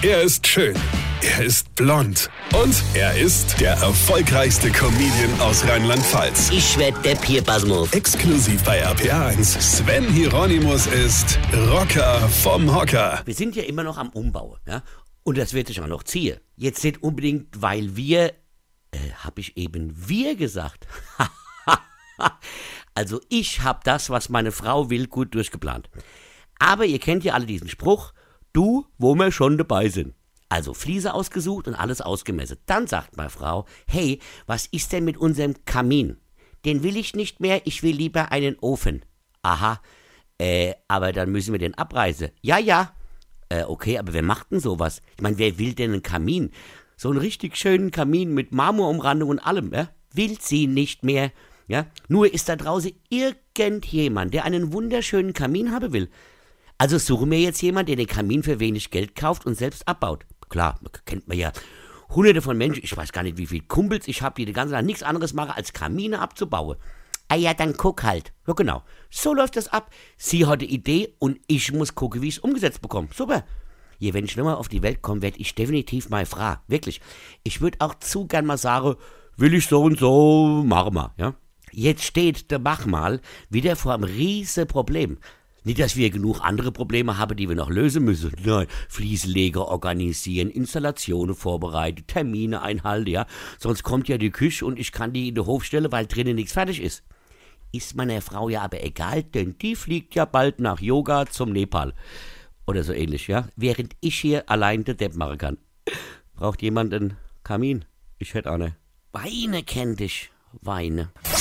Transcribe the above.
Er ist schön. Er ist blond. Und er ist der erfolgreichste Comedian aus Rheinland-Pfalz. Ich werd der Pierpasmus. Exklusiv bei RPA1. Sven Hieronymus ist Rocker vom Hocker. Wir sind ja immer noch am Umbau, ja? Und das wird sich auch noch ziehen. Jetzt nicht unbedingt, weil wir, äh, hab ich eben wir gesagt. also ich hab das, was meine Frau will, gut durchgeplant. Aber ihr kennt ja alle diesen Spruch, du, wo wir schon dabei sind. Also Fliese ausgesucht und alles ausgemesset. Dann sagt meine Frau, hey, was ist denn mit unserem Kamin? Den will ich nicht mehr, ich will lieber einen Ofen. Aha, äh, aber dann müssen wir den abreißen. Ja, ja. Äh, okay, aber wer macht denn sowas? Ich meine, wer will denn einen Kamin? So einen richtig schönen Kamin mit Marmorumrandung und allem, ja? Will sie nicht mehr. Ja? Nur ist da draußen irgendjemand, der einen wunderschönen Kamin haben will. Also suche mir jetzt jemand, der den Kamin für wenig Geld kauft und selbst abbaut. Klar, kennt man ja hunderte von Menschen, ich weiß gar nicht, wie viele Kumpels ich habe, die die ganze Zeit nichts anderes machen, als Kamine abzubauen. Ah ja, dann guck halt. Ja, genau. So läuft das ab. Sie hat die Idee und ich muss gucken, wie ich es umgesetzt bekomme. Super. Hier, wenn ich nochmal auf die Welt komme, werde ich definitiv mal Frau. Wirklich. Ich würde auch zu gern mal sagen, will ich so und so, machen wir, ja. Jetzt steht der Bachmal wieder vor einem riesen Problem. Nicht, dass wir genug andere Probleme haben, die wir noch lösen müssen. Nein, Fliesenleger organisieren, Installationen vorbereiten, Termine einhalten, ja. Sonst kommt ja die Küche und ich kann die in den Hof stellen, weil drinnen nichts fertig ist. Ist meiner Frau ja aber egal, denn die fliegt ja bald nach Yoga zum Nepal. Oder so ähnlich, ja. Während ich hier allein den Depp machen kann. Braucht jemand einen Kamin? Ich hätte eine. Weine kennt dich. Weine.